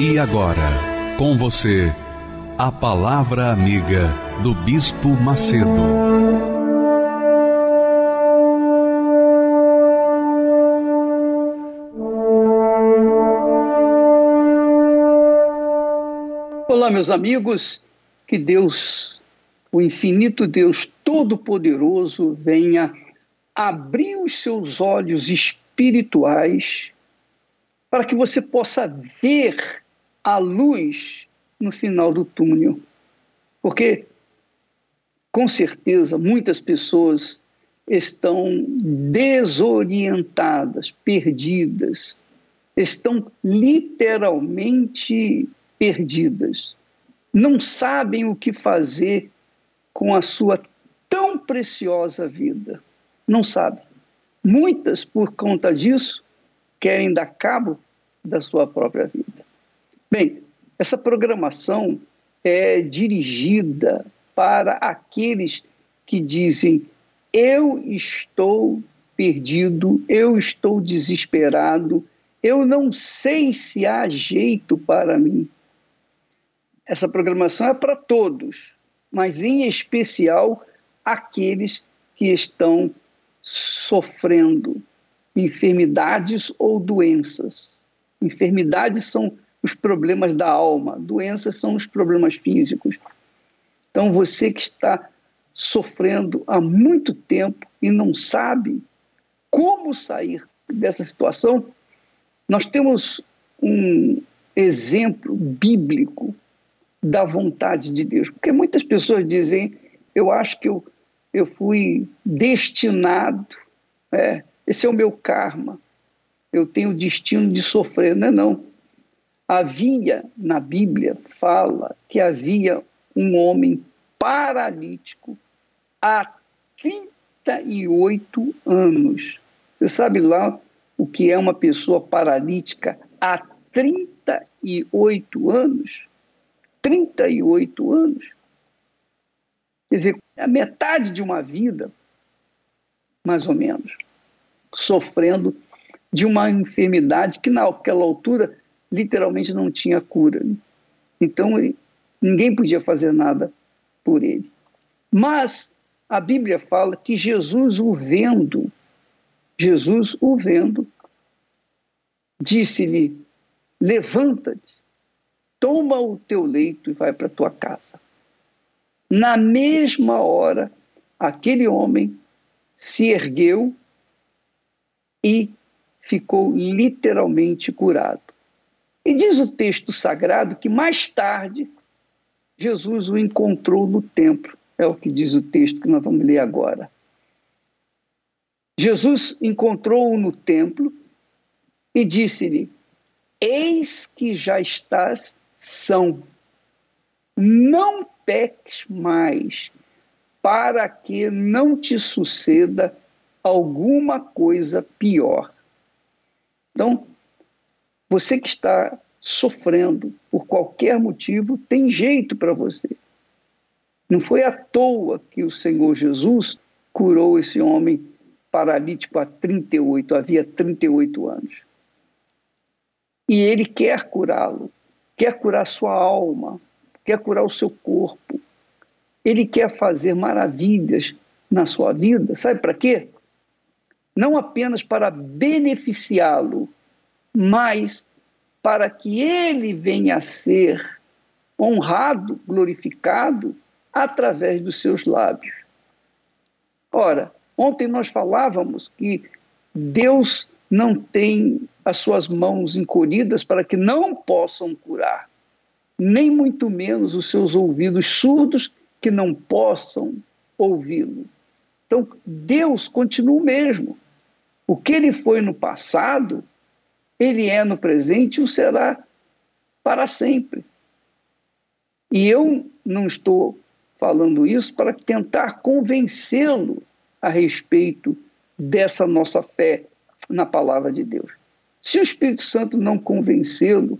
E agora, com você, a Palavra Amiga do Bispo Macedo. Olá, meus amigos, que Deus, o infinito Deus Todo-Poderoso, venha abrir os seus olhos espirituais para que você possa ver a luz no final do túnel. Porque, com certeza, muitas pessoas estão desorientadas, perdidas, estão literalmente perdidas. Não sabem o que fazer com a sua tão preciosa vida. Não sabem. Muitas, por conta disso, querem dar cabo da sua própria vida. Bem, essa programação é dirigida para aqueles que dizem: eu estou perdido, eu estou desesperado, eu não sei se há jeito para mim. Essa programação é para todos, mas em especial aqueles que estão sofrendo enfermidades ou doenças. Enfermidades são os problemas da alma, doenças são os problemas físicos. Então, você que está sofrendo há muito tempo e não sabe como sair dessa situação, nós temos um exemplo bíblico da vontade de Deus. Porque muitas pessoas dizem, eu acho que eu, eu fui destinado, é, esse é o meu karma, eu tenho o destino de sofrer. Não é não. Havia, na Bíblia, fala que havia um homem paralítico há 38 anos. Você sabe lá o que é uma pessoa paralítica há 38 anos? 38 anos. Quer dizer, a metade de uma vida, mais ou menos, sofrendo de uma enfermidade que naquela altura literalmente não tinha cura. Então ninguém podia fazer nada por ele. Mas a Bíblia fala que Jesus o vendo, Jesus o vendo, disse-lhe: Levanta-te, toma o teu leito e vai para tua casa. Na mesma hora, aquele homem se ergueu e ficou literalmente curado. E diz o texto sagrado que mais tarde Jesus o encontrou no templo. É o que diz o texto que nós vamos ler agora. Jesus encontrou-o no templo e disse-lhe: Eis que já estás são. Não peques mais, para que não te suceda alguma coisa pior. Então, você que está sofrendo por qualquer motivo, tem jeito para você. Não foi à toa que o Senhor Jesus curou esse homem paralítico há 38, havia 38 anos. E ele quer curá-lo, quer curar sua alma, quer curar o seu corpo. Ele quer fazer maravilhas na sua vida. Sabe para quê? Não apenas para beneficiá-lo, mas para que ele venha a ser honrado, glorificado através dos seus lábios. Ora, ontem nós falávamos que Deus não tem as suas mãos encolhidas para que não possam curar, nem muito menos os seus ouvidos surdos que não possam ouvi-lo. Então, Deus continua o mesmo. O que ele foi no passado, ele é no presente e o será para sempre. E eu não estou falando isso para tentar convencê-lo a respeito dessa nossa fé na palavra de Deus. Se o Espírito Santo não convencê-lo,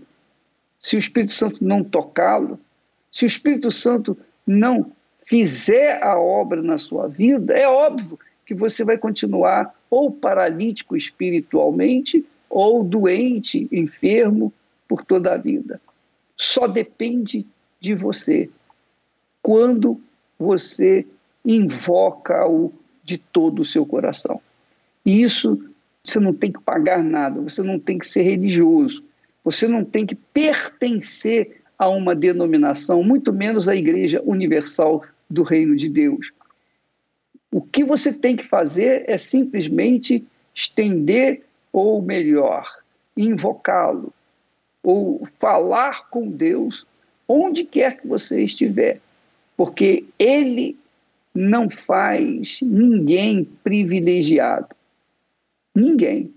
se o Espírito Santo não tocá-lo, se o Espírito Santo não fizer a obra na sua vida, é óbvio que você vai continuar ou paralítico espiritualmente ou doente, enfermo por toda a vida. Só depende de você. Quando você invoca-o de todo o seu coração. E isso você não tem que pagar nada, você não tem que ser religioso, você não tem que pertencer a uma denominação, muito menos à Igreja Universal do Reino de Deus. O que você tem que fazer é simplesmente estender, ou melhor, invocá-lo, ou falar com Deus onde quer que você estiver, porque Ele não faz ninguém privilegiado. Ninguém.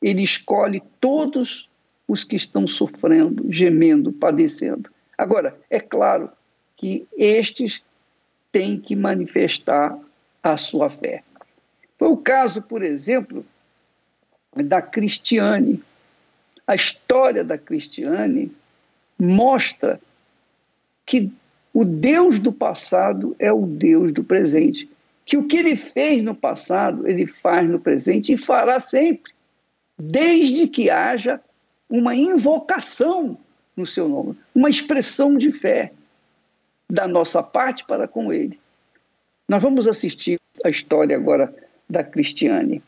Ele escolhe todos os que estão sofrendo, gemendo, padecendo. Agora, é claro que estes têm que manifestar a sua fé. Foi o caso, por exemplo, da Cristiane. A história da Cristiane mostra que o Deus do passado é o Deus do presente. Que o que ele fez no passado, ele faz no presente e fará sempre, desde que haja uma invocação no seu nome, uma expressão de fé da nossa parte para com ele. Nós vamos assistir a história agora da Cristiane.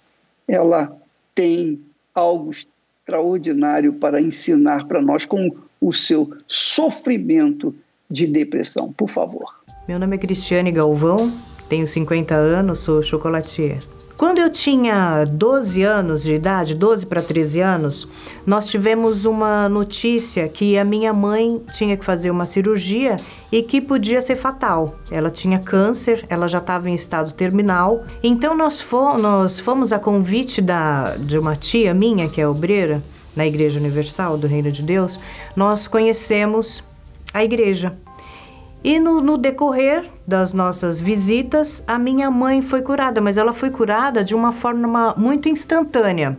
Ela tem algo extraordinário para ensinar para nós com o seu sofrimento de depressão. Por favor. Meu nome é Cristiane Galvão, tenho 50 anos, sou chocolatier. Quando eu tinha 12 anos de idade, 12 para 13 anos, nós tivemos uma notícia que a minha mãe tinha que fazer uma cirurgia e que podia ser fatal. Ela tinha câncer, ela já estava em estado terminal. Então nós, fomos, nós fomos a convite da, de uma tia minha, que é obreira, na Igreja Universal do Reino de Deus, nós conhecemos a igreja. E no, no, decorrer das nossas visitas, a minha mãe foi curada, mas ela foi curada de uma forma muito instantânea.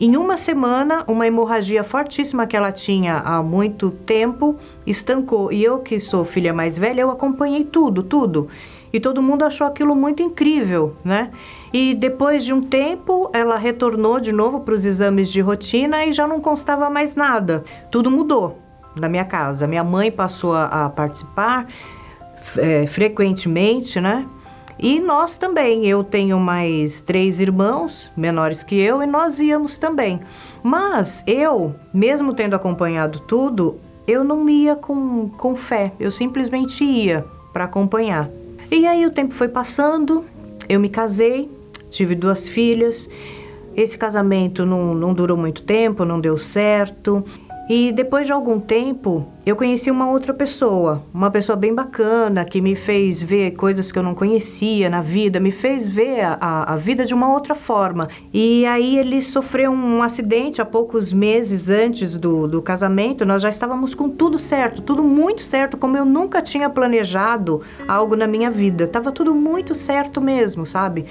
Em uma semana, uma hemorragia fortíssima que ela tinha há muito tempo estancou. E eu, que sou filha mais velha, eu acompanhei tudo, tudo. E todo mundo achou aquilo muito incrível, né? E depois de um tempo, ela retornou de novo para os exames de rotina e já não constava mais nada. Tudo mudou na minha casa. Minha mãe passou a, a participar é, frequentemente, né? E nós também. Eu tenho mais três irmãos menores que eu e nós íamos também. Mas eu, mesmo tendo acompanhado tudo, eu não ia com, com fé. Eu simplesmente ia para acompanhar. E aí o tempo foi passando, eu me casei, tive duas filhas. Esse casamento não, não durou muito tempo, não deu certo. E depois de algum tempo, eu conheci uma outra pessoa, uma pessoa bem bacana, que me fez ver coisas que eu não conhecia na vida, me fez ver a, a vida de uma outra forma. E aí ele sofreu um acidente há poucos meses antes do, do casamento, nós já estávamos com tudo certo, tudo muito certo, como eu nunca tinha planejado algo na minha vida. Tava tudo muito certo mesmo, sabe?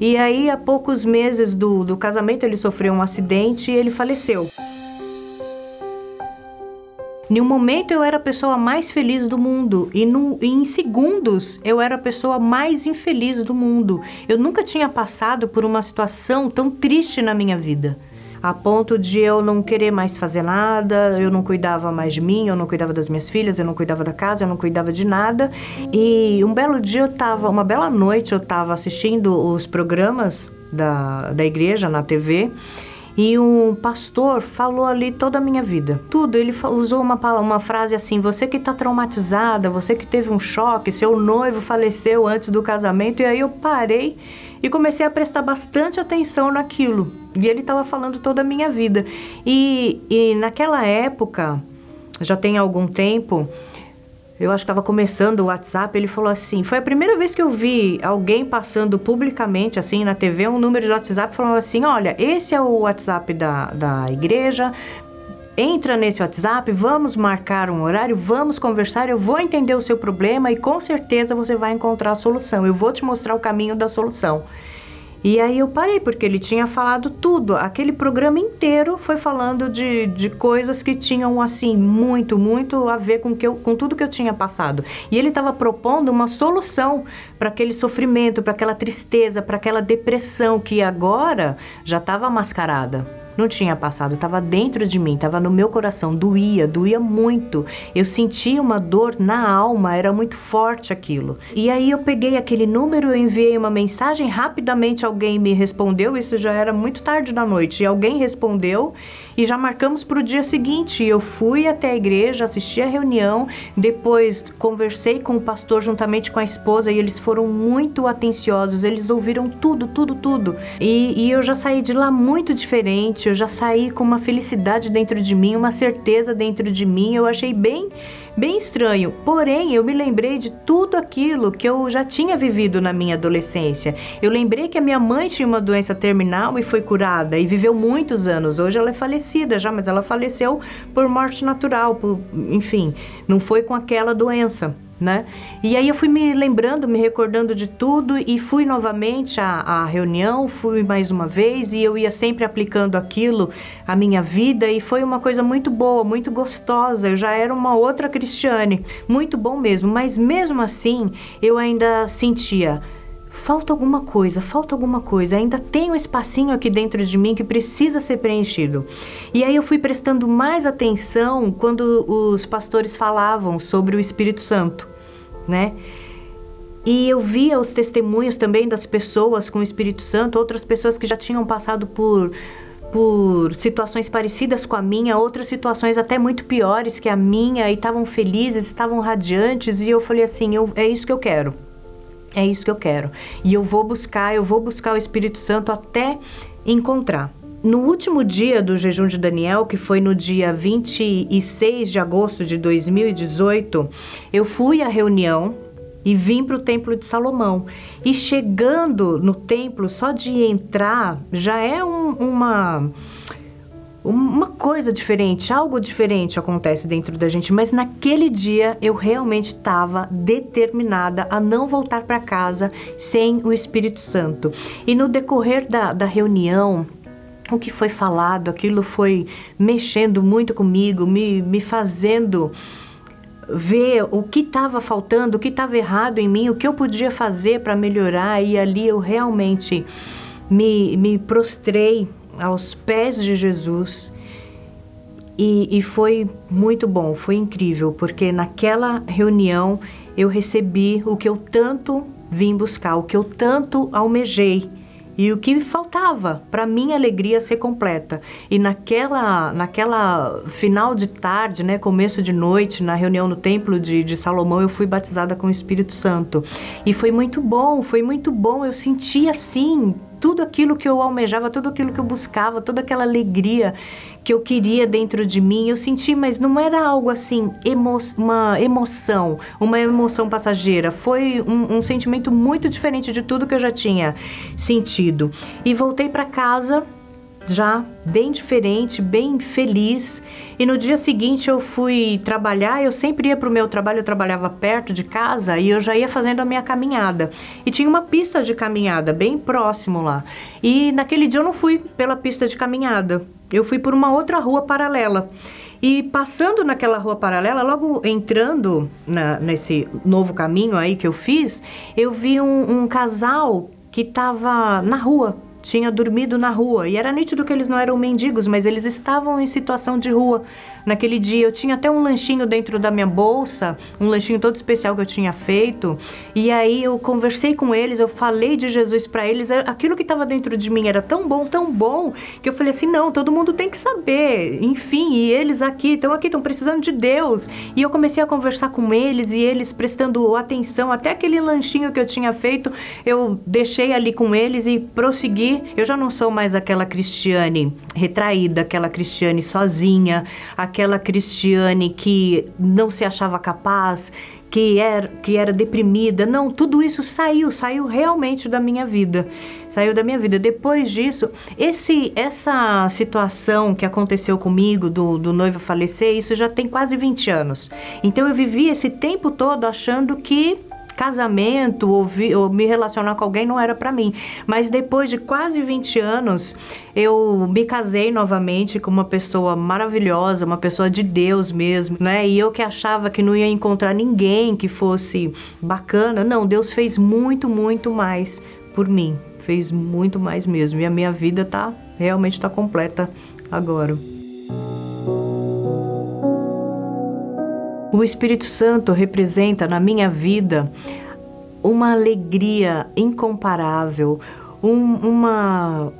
E aí, há poucos meses do, do casamento, ele sofreu um acidente e ele faleceu. Em um momento eu era a pessoa mais feliz do mundo e, no, e, em segundos eu era a pessoa mais infeliz do mundo. Eu nunca tinha passado por uma situação tão triste na minha vida. A ponto de eu não querer mais fazer nada, eu não cuidava mais de mim, eu não cuidava das minhas filhas, eu não cuidava da casa, eu não cuidava de nada. E um belo dia eu tava, uma bela noite eu tava assistindo os programas da, da igreja na TV e um pastor falou ali toda a minha vida. Tudo. Ele usou uma, uma frase assim: Você que está traumatizada, você que teve um choque, seu noivo faleceu antes do casamento. E aí eu parei e comecei a prestar bastante atenção naquilo. E ele estava falando toda a minha vida. E, e naquela época, já tem algum tempo, eu acho que estava começando o WhatsApp, ele falou assim: foi a primeira vez que eu vi alguém passando publicamente, assim, na TV, um número de WhatsApp, falando assim: olha, esse é o WhatsApp da, da igreja. Entra nesse WhatsApp, vamos marcar um horário, vamos conversar, eu vou entender o seu problema e com certeza você vai encontrar a solução. Eu vou te mostrar o caminho da solução. E aí eu parei, porque ele tinha falado tudo. Aquele programa inteiro foi falando de, de coisas que tinham, assim, muito, muito a ver com, que eu, com tudo que eu tinha passado. E ele estava propondo uma solução para aquele sofrimento, para aquela tristeza, para aquela depressão que agora já estava mascarada não tinha passado, estava dentro de mim, estava no meu coração, doía, doía muito. Eu sentia uma dor na alma, era muito forte aquilo. E aí eu peguei aquele número, eu enviei uma mensagem, rapidamente alguém me respondeu, isso já era muito tarde da noite, e alguém respondeu e já marcamos para o dia seguinte. Eu fui até a igreja, assisti a reunião, depois conversei com o pastor juntamente com a esposa e eles foram muito atenciosos, eles ouviram tudo, tudo, tudo. E, e eu já saí de lá muito diferente, eu já saí com uma felicidade dentro de mim, uma certeza dentro de mim. Eu achei bem bem estranho. Porém, eu me lembrei de tudo aquilo que eu já tinha vivido na minha adolescência. Eu lembrei que a minha mãe tinha uma doença terminal e foi curada e viveu muitos anos. Hoje ela é falecida já, mas ela faleceu por morte natural, por, enfim, não foi com aquela doença né? E aí eu fui me lembrando, me recordando de tudo e fui novamente à, à, reunião, fui mais uma vez e eu ia sempre aplicando aquilo à minha vida e foi uma coisa muito boa, muito gostosa. Eu já era uma outra Cristiane, muito bom mesmo, mas mesmo assim eu ainda sentia falta alguma coisa, falta alguma coisa, ainda tem um espacinho aqui dentro de mim que precisa ser preenchido. E aí eu fui prestando mais atenção quando os pastores falavam sobre o Espírito Santo, né? E eu via os testemunhos também das pessoas com o Espírito Santo, outras pessoas que já tinham passado por por situações parecidas com a minha, outras situações até muito piores que a minha, e estavam felizes, estavam radiantes, e eu falei assim: eu, é isso que eu quero. É isso que eu quero. E eu vou buscar, eu vou buscar o Espírito Santo até encontrar. No último dia do jejum de Daniel, que foi no dia 26 de agosto de 2018, eu fui à reunião e vim para o Templo de Salomão. E chegando no templo, só de entrar já é um, uma uma coisa diferente, algo diferente acontece dentro da gente, mas naquele dia eu realmente estava determinada a não voltar para casa sem o Espírito Santo. E no decorrer da, da reunião, o que foi falado, aquilo foi mexendo muito comigo, me, me fazendo ver o que estava faltando, o que estava errado em mim, o que eu podia fazer para melhorar, e ali eu realmente me, me prostrei aos pés de Jesus. E, e, foi muito bom, foi incrível, porque naquela reunião eu recebi o que eu tanto vim buscar, o que eu tanto almejei e o que me faltava para minha alegria ser completa. E naquela, naquela final de tarde, né, começo de noite, na reunião no templo de, de Salomão, eu fui batizada com o Espírito Santo. E foi muito bom, foi muito bom. Eu senti assim tudo aquilo que eu almejava, tudo aquilo que eu buscava, toda aquela alegria que eu queria dentro de mim, eu senti, mas não era algo assim, emo uma emoção, uma emoção passageira. Foi um, um sentimento muito diferente de tudo que eu já tinha sentido. E voltei para casa já bem diferente, bem feliz. E no dia seguinte eu fui trabalhar, eu sempre ia para o meu trabalho, eu trabalhava perto de casa e eu já ia fazendo a minha caminhada. E tinha uma pista de caminhada bem próximo lá. E naquele dia eu não fui pela pista de caminhada, eu fui por uma outra rua paralela. E passando naquela rua paralela, logo entrando na, nesse novo caminho aí que eu fiz, eu vi um, um casal que estava na rua, tinha dormido na rua. E era nítido que eles não eram mendigos, mas eles estavam em situação de rua naquele dia. Eu tinha até um lanchinho dentro da minha bolsa, um lanchinho todo especial que eu tinha feito. E aí eu conversei com eles, eu falei de Jesus para eles. Aquilo que estava dentro de mim era tão bom, tão bom, que eu falei assim: não, todo mundo tem que saber. Enfim, e eles aqui estão aqui, estão precisando de Deus. E eu comecei a conversar com eles e eles prestando atenção. Até aquele lanchinho que eu tinha feito, eu deixei ali com eles e prossegui. Eu já não sou mais aquela Cristiane retraída, aquela Cristiane sozinha, aquela aquela Cristiane que não se achava capaz, que era, que era deprimida. Não, tudo isso saiu, saiu realmente da minha vida. Saiu da minha vida. Depois disso, esse, essa situação que aconteceu comigo, do, do noivo falecer, isso já tem quase 20 anos. Então eu vivi esse tempo todo achando que casamento ou, vi, ou me relacionar com alguém não era para mim. Mas depois de quase 20 anos, eu me casei novamente com uma pessoa maravilhosa, uma pessoa de Deus mesmo, né? E eu que achava que não ia encontrar ninguém que fosse bacana, não, Deus fez muito, muito mais por mim. Fez muito mais mesmo. E a minha vida tá realmente tá completa agora. O Espírito Santo representa na minha vida uma alegria incomparável, um, uma,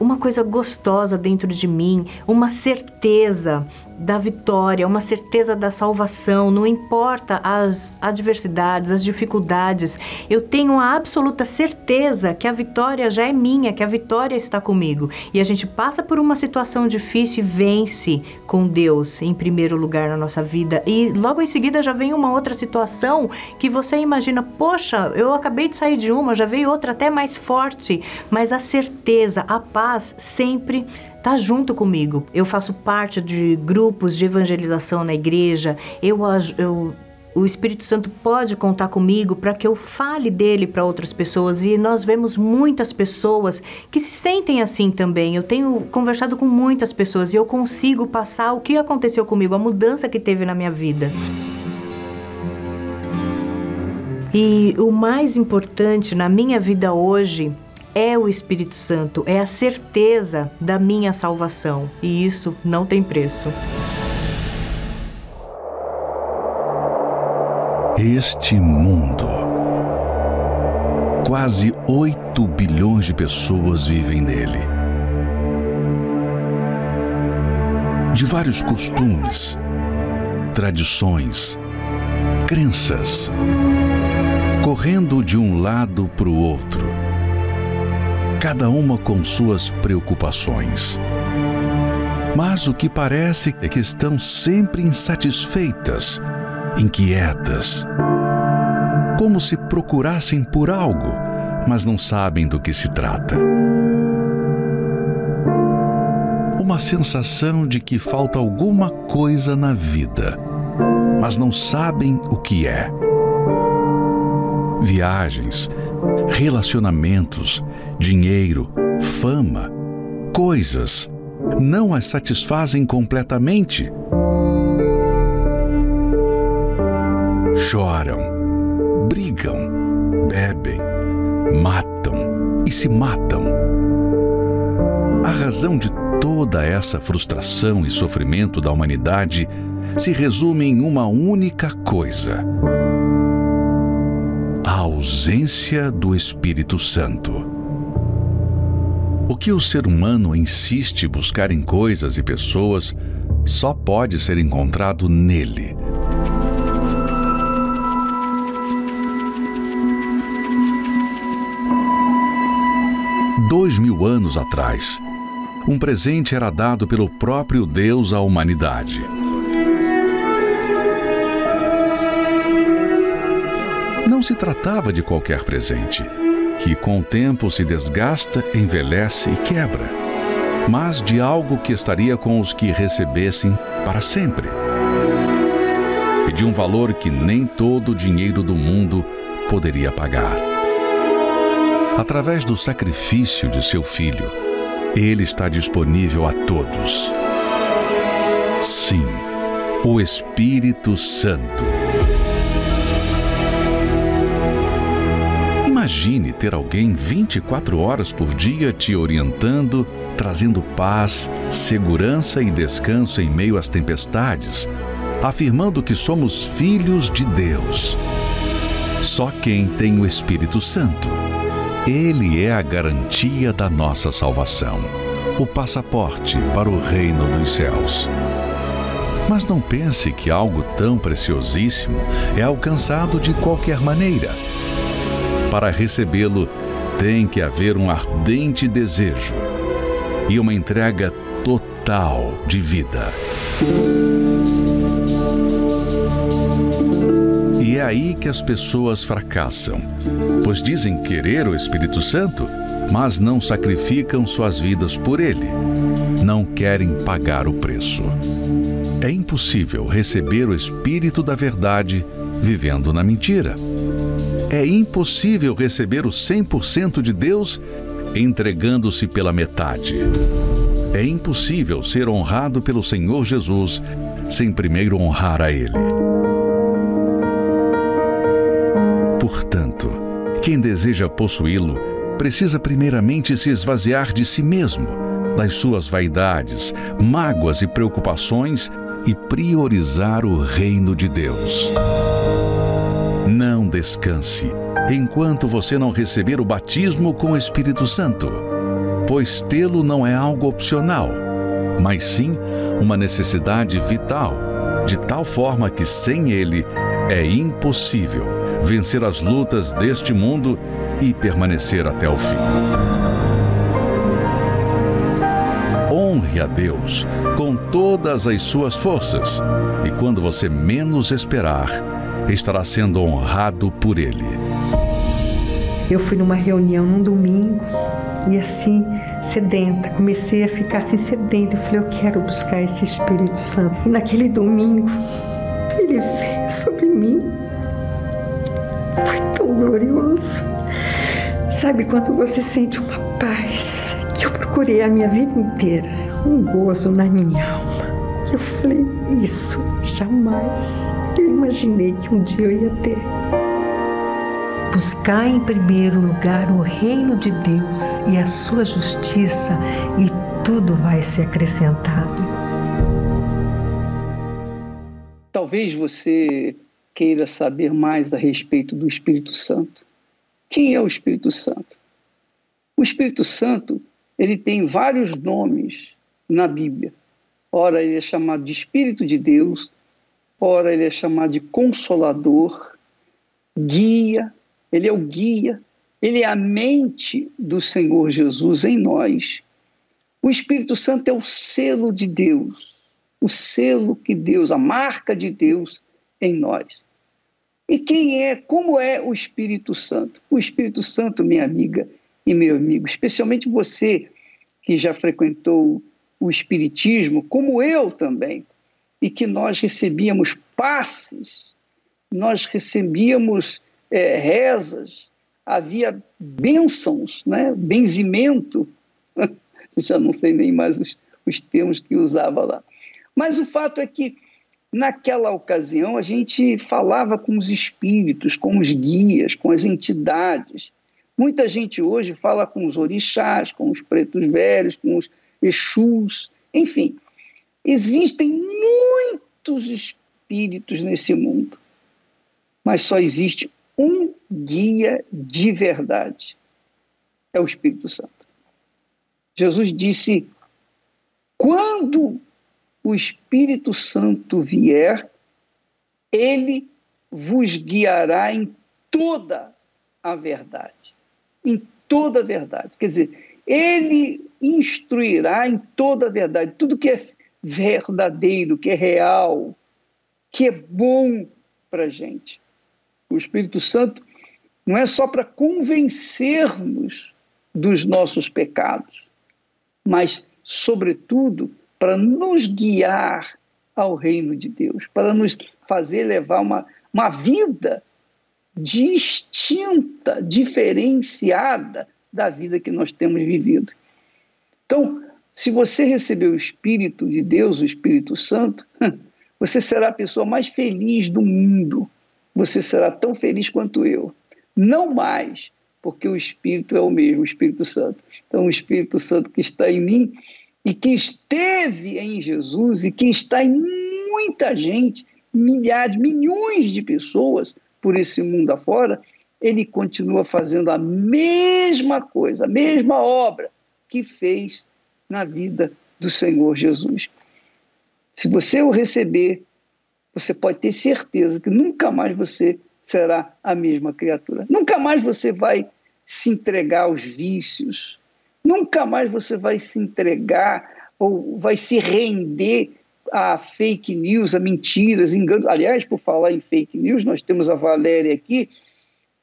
uma coisa gostosa dentro de mim, uma certeza da vitória, uma certeza da salvação, não importa as adversidades, as dificuldades, eu tenho a absoluta certeza que a vitória já é minha, que a vitória está comigo. E a gente passa por uma situação difícil e vence com Deus em primeiro lugar na nossa vida. E logo em seguida já vem uma outra situação que você imagina, poxa, eu acabei de sair de uma, já veio outra até mais forte, mas a certeza, a paz sempre tá junto comigo. Eu faço parte de grupos de evangelização na igreja. Eu, eu o Espírito Santo pode contar comigo para que eu fale dele para outras pessoas e nós vemos muitas pessoas que se sentem assim também. Eu tenho conversado com muitas pessoas e eu consigo passar o que aconteceu comigo, a mudança que teve na minha vida. E o mais importante na minha vida hoje é o Espírito Santo, é a certeza da minha salvação. E isso não tem preço. Este mundo. Quase 8 bilhões de pessoas vivem nele. De vários costumes, tradições, crenças, correndo de um lado para o outro cada uma com suas preocupações. Mas o que parece é que estão sempre insatisfeitas, inquietas, como se procurassem por algo, mas não sabem do que se trata. Uma sensação de que falta alguma coisa na vida, mas não sabem o que é. Viagens, relacionamentos, dinheiro, fama, coisas não as satisfazem completamente. Choram, brigam, bebem, matam e se matam. A razão de toda essa frustração e sofrimento da humanidade se resume em uma única coisa ausência do Espírito Santo. O que o ser humano insiste buscar em coisas e pessoas só pode ser encontrado nele. Dois mil anos atrás, um presente era dado pelo próprio Deus à humanidade. Se tratava de qualquer presente, que com o tempo se desgasta, envelhece e quebra, mas de algo que estaria com os que recebessem para sempre. E de um valor que nem todo o dinheiro do mundo poderia pagar. Através do sacrifício de seu filho, ele está disponível a todos. Sim, o Espírito Santo. Imagine ter alguém 24 horas por dia te orientando, trazendo paz, segurança e descanso em meio às tempestades, afirmando que somos filhos de Deus. Só quem tem o Espírito Santo. Ele é a garantia da nossa salvação, o passaporte para o reino dos céus. Mas não pense que algo tão preciosíssimo é alcançado de qualquer maneira para recebê-lo, tem que haver um ardente desejo e uma entrega total de vida. E é aí que as pessoas fracassam, pois dizem querer o Espírito Santo, mas não sacrificam suas vidas por ele. Não querem pagar o preço. É impossível receber o Espírito da Verdade vivendo na mentira. É impossível receber o 100% de Deus entregando-se pela metade. É impossível ser honrado pelo Senhor Jesus sem primeiro honrar a Ele. Portanto, quem deseja possuí-lo precisa primeiramente se esvaziar de si mesmo, das suas vaidades, mágoas e preocupações e priorizar o reino de Deus. Não descanse enquanto você não receber o batismo com o Espírito Santo, pois tê-lo não é algo opcional, mas sim uma necessidade vital, de tal forma que sem ele é impossível vencer as lutas deste mundo e permanecer até o fim. Honre a Deus com todas as suas forças, e quando você menos esperar, estará sendo honrado por Ele. Eu fui numa reunião num domingo e assim, sedenta, comecei a ficar assim sedenta. Eu falei, eu quero buscar esse Espírito Santo. E naquele domingo, ele veio sobre mim. Foi tão glorioso. Sabe quando você sente uma paz que eu procurei a minha vida inteira, um gozo na minha alma. Eu falei, isso jamais imaginei que um dia eu ia ter. Buscar em primeiro lugar o reino de Deus e a sua justiça, e tudo vai ser acrescentado. Talvez você queira saber mais a respeito do Espírito Santo. Quem é o Espírito Santo? O Espírito Santo, ele tem vários nomes na Bíblia. Ora, ele é chamado de Espírito de Deus, ora, ele é chamado de Consolador, Guia, ele é o guia, ele é a mente do Senhor Jesus em nós. O Espírito Santo é o selo de Deus, o selo que Deus, a marca de Deus em nós. E quem é, como é o Espírito Santo? O Espírito Santo, minha amiga e meu amigo, especialmente você que já frequentou o Espiritismo, como eu também, e que nós recebíamos passes, nós recebíamos é, rezas, havia bênçãos, né? benzimento, já não sei nem mais os, os termos que usava lá. Mas o fato é que, naquela ocasião, a gente falava com os espíritos, com os guias, com as entidades. Muita gente hoje fala com os orixás, com os pretos velhos, com os exus, enfim. Existem muitos espíritos nesse mundo, mas só existe um guia de verdade. É o Espírito Santo. Jesus disse: quando o Espírito Santo vier, ele vos guiará em toda a verdade. Em toda a verdade. Quer dizer, ele instruirá em toda a verdade. Tudo que é verdadeiro, que é real, que é bom para a gente. O Espírito Santo não é só para convencermos dos nossos pecados, mas, sobretudo, para nos guiar ao reino de Deus, para nos fazer levar uma, uma vida distinta, diferenciada da vida que nós temos vivido. Então, se você receber o Espírito de Deus, o Espírito Santo, você será a pessoa mais feliz do mundo você será tão feliz quanto eu. Não mais, porque o Espírito é o mesmo, o Espírito Santo. Então, o Espírito Santo que está em mim e que esteve em Jesus e que está em muita gente, milhares, milhões de pessoas por esse mundo afora, ele continua fazendo a mesma coisa, a mesma obra que fez na vida do Senhor Jesus. Se você o receber, você pode ter certeza que nunca mais você será a mesma criatura. Nunca mais você vai se entregar aos vícios. Nunca mais você vai se entregar ou vai se render a fake news, a mentiras, enganos. Aliás, por falar em fake news, nós temos a Valéria aqui,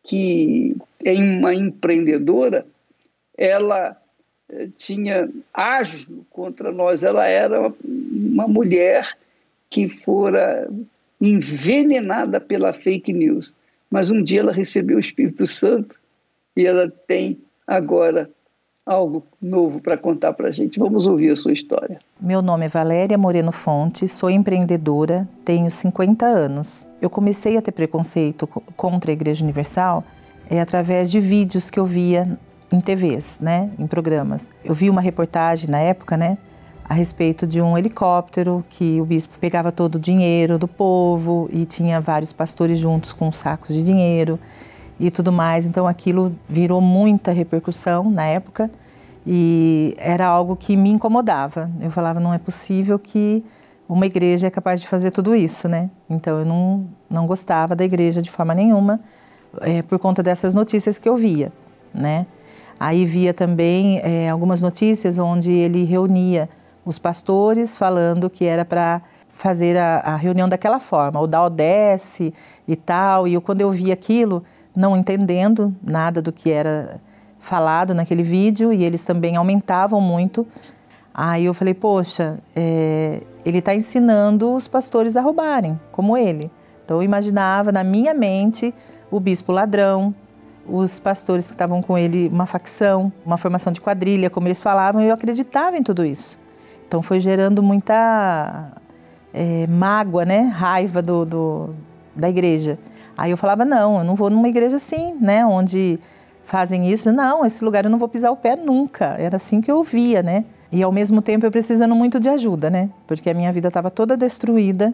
que é uma empreendedora, ela tinha asno contra nós, ela era uma mulher que fora envenenada pela fake news. Mas um dia ela recebeu o Espírito Santo e ela tem agora algo novo para contar para a gente. Vamos ouvir a sua história. Meu nome é Valéria Moreno Fonte, sou empreendedora, tenho 50 anos. Eu comecei a ter preconceito contra a Igreja Universal é, através de vídeos que eu via em TVs, né, em programas. Eu vi uma reportagem na época, né, a respeito de um helicóptero que o bispo pegava todo o dinheiro do povo e tinha vários pastores juntos com sacos de dinheiro e tudo mais. Então aquilo virou muita repercussão na época e era algo que me incomodava. Eu falava, não é possível que uma igreja é capaz de fazer tudo isso, né? Então eu não, não gostava da igreja de forma nenhuma é, por conta dessas notícias que eu via, né? Aí via também é, algumas notícias onde ele reunia os pastores falando que era para fazer a, a, reunião daquela forma, o da ODS e tal. E eu, quando eu vi aquilo, não entendendo nada do que era falado naquele vídeo, e eles também aumentavam muito, aí eu falei: poxa, é, ele está ensinando os pastores a roubarem, como ele. Então eu imaginava na minha mente o bispo ladrão, os pastores que estavam com ele, uma facção, uma formação de quadrilha, como eles falavam, e eu acreditava em tudo isso. Então foi gerando muita é, mágoa, né? Raiva do, do, da igreja. Aí eu falava, não, eu não vou numa igreja assim, né? Onde fazem isso. Não, esse lugar eu não vou pisar o pé nunca. Era assim que eu via, né? E ao mesmo tempo eu precisando muito de ajuda, né? Porque a minha vida estava toda destruída.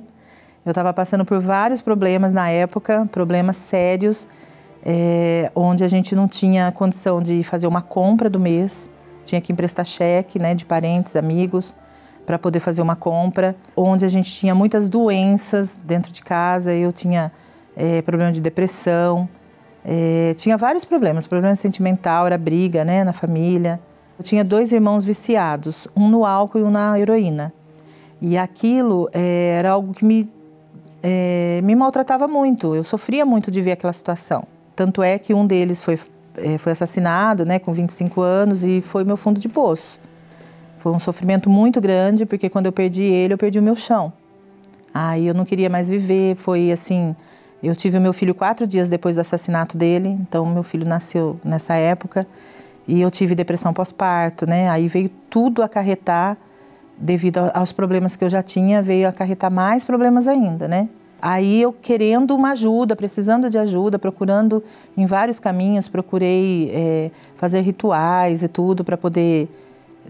Eu estava passando por vários problemas na época, problemas sérios, é, onde a gente não tinha condição de fazer uma compra do mês, tinha que emprestar cheque, né, de parentes, amigos para poder fazer uma compra, onde a gente tinha muitas doenças dentro de casa. Eu tinha é, problema de depressão, é, tinha vários problemas, problema sentimental, era briga né, na família. Eu tinha dois irmãos viciados, um no álcool e um na heroína. E aquilo é, era algo que me, é, me maltratava muito, eu sofria muito de ver aquela situação. Tanto é que um deles foi, é, foi assassinado né, com 25 anos e foi meu fundo de poço. Foi um sofrimento muito grande, porque quando eu perdi ele, eu perdi o meu chão. Aí eu não queria mais viver, foi assim... Eu tive o meu filho quatro dias depois do assassinato dele, então meu filho nasceu nessa época e eu tive depressão pós-parto, né? Aí veio tudo acarretar, devido aos problemas que eu já tinha, veio acarretar mais problemas ainda, né? Aí eu querendo uma ajuda, precisando de ajuda, procurando em vários caminhos, procurei é, fazer rituais e tudo para poder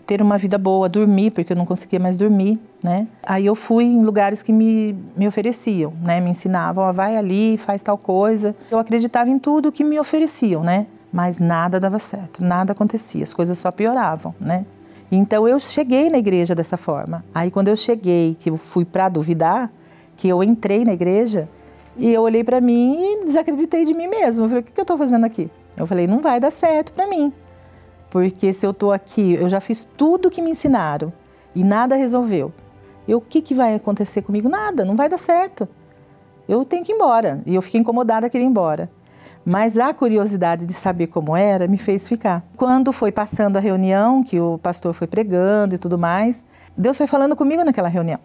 ter uma vida boa, dormir, porque eu não conseguia mais dormir, né? Aí eu fui em lugares que me, me ofereciam, né? Me ensinavam, ó, vai ali, faz tal coisa. Eu acreditava em tudo que me ofereciam, né? Mas nada dava certo, nada acontecia, as coisas só pioravam, né? Então eu cheguei na igreja dessa forma. Aí quando eu cheguei, que eu fui para duvidar, que eu entrei na igreja, e eu olhei para mim e desacreditei de mim mesma. Eu falei, o que eu estou fazendo aqui? Eu falei, não vai dar certo para mim. Porque se eu estou aqui, eu já fiz tudo que me ensinaram e nada resolveu. E o que, que vai acontecer comigo? Nada, não vai dar certo. Eu tenho que ir embora. E eu fiquei incomodada, querer ir embora. Mas a curiosidade de saber como era me fez ficar. Quando foi passando a reunião, que o pastor foi pregando e tudo mais, Deus foi falando comigo naquela reunião.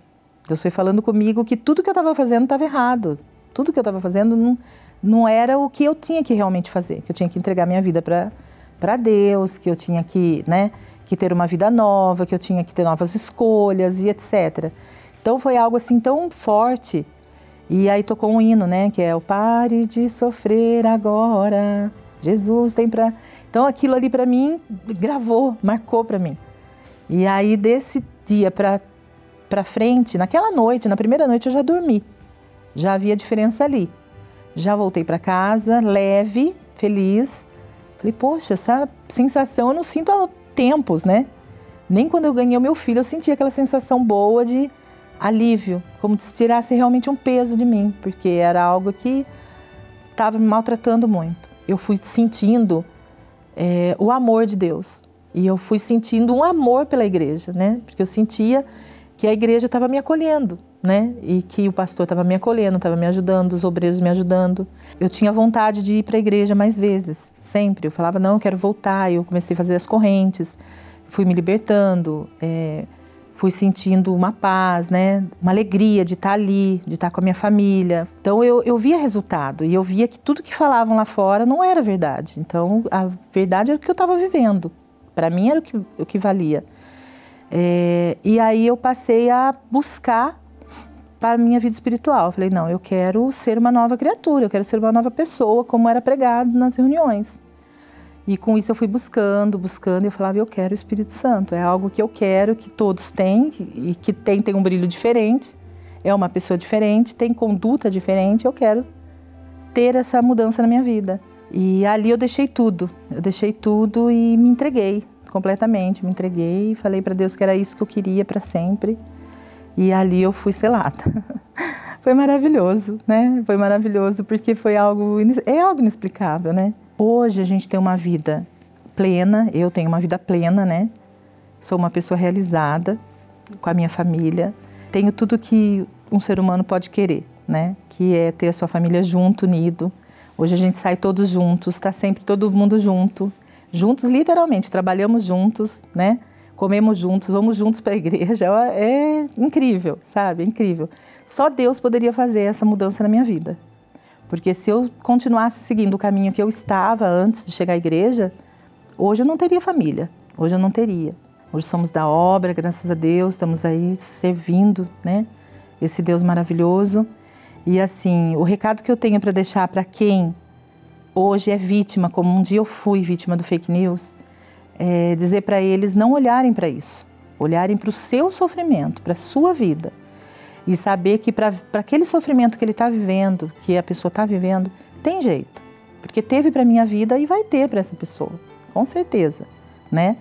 Deus foi falando comigo que tudo que eu estava fazendo estava errado. Tudo que eu estava fazendo não, não era o que eu tinha que realmente fazer, que eu tinha que entregar minha vida para Deus, que eu tinha que, né, que ter uma vida nova, que eu tinha que ter novas escolhas e etc. Então foi algo assim tão forte. E aí tocou um hino, né, que é o pare de sofrer agora. Jesus tem para Então aquilo ali para mim gravou, marcou para mim. E aí desse dia para para frente, naquela noite, na primeira noite eu já dormi. Já havia diferença ali. Já voltei para casa leve, feliz, Falei, poxa, essa sensação eu não sinto há tempos, né? Nem quando eu ganhei o meu filho eu senti aquela sensação boa de alívio, como se tirasse realmente um peso de mim, porque era algo que estava me maltratando muito. Eu fui sentindo é, o amor de Deus. E eu fui sentindo um amor pela igreja, né? Porque eu sentia que a igreja estava me acolhendo, né? E que o pastor estava me acolhendo, estava me ajudando, os obreiros me ajudando. Eu tinha vontade de ir para a igreja mais vezes, sempre. Eu falava, não, eu quero voltar. Eu comecei a fazer as correntes, fui me libertando, é, fui sentindo uma paz, né? Uma alegria de estar ali, de estar com a minha família. Então eu, eu via resultado e eu via que tudo que falavam lá fora não era verdade. Então a verdade era o que eu estava vivendo. Para mim era o que, o que valia. É, e aí eu passei a buscar para a minha vida espiritual. Eu falei, não, eu quero ser uma nova criatura, eu quero ser uma nova pessoa, como era pregado nas reuniões. E com isso eu fui buscando, buscando, e eu falava, eu quero o Espírito Santo. É algo que eu quero, que todos têm, e que tem, tem um brilho diferente, é uma pessoa diferente, tem conduta diferente, eu quero ter essa mudança na minha vida. E ali eu deixei tudo, eu deixei tudo e me entreguei completamente, me entreguei e falei para Deus que era isso que eu queria para sempre. E ali eu fui selada. foi maravilhoso, né? Foi maravilhoso porque foi algo é algo inexplicável, né? Hoje a gente tem uma vida plena, eu tenho uma vida plena, né? Sou uma pessoa realizada com a minha família. Tenho tudo que um ser humano pode querer, né? Que é ter a sua família junto, unido. Hoje a gente sai todos juntos, está sempre todo mundo junto juntos literalmente, trabalhamos juntos, né? Comemos juntos, vamos juntos para a igreja. É incrível, sabe? É incrível. Só Deus poderia fazer essa mudança na minha vida. Porque se eu continuasse seguindo o caminho que eu estava antes de chegar à igreja, hoje eu não teria família. Hoje eu não teria. Hoje somos da obra, graças a Deus, estamos aí servindo, né? Esse Deus maravilhoso. E assim, o recado que eu tenho para deixar para quem hoje é vítima, como um dia eu fui vítima do fake news, é dizer para eles não olharem para isso, olharem para o seu sofrimento, para a sua vida e saber que para aquele sofrimento que ele está vivendo, que a pessoa está vivendo, tem jeito, porque teve para minha vida e vai ter para essa pessoa, com certeza, né?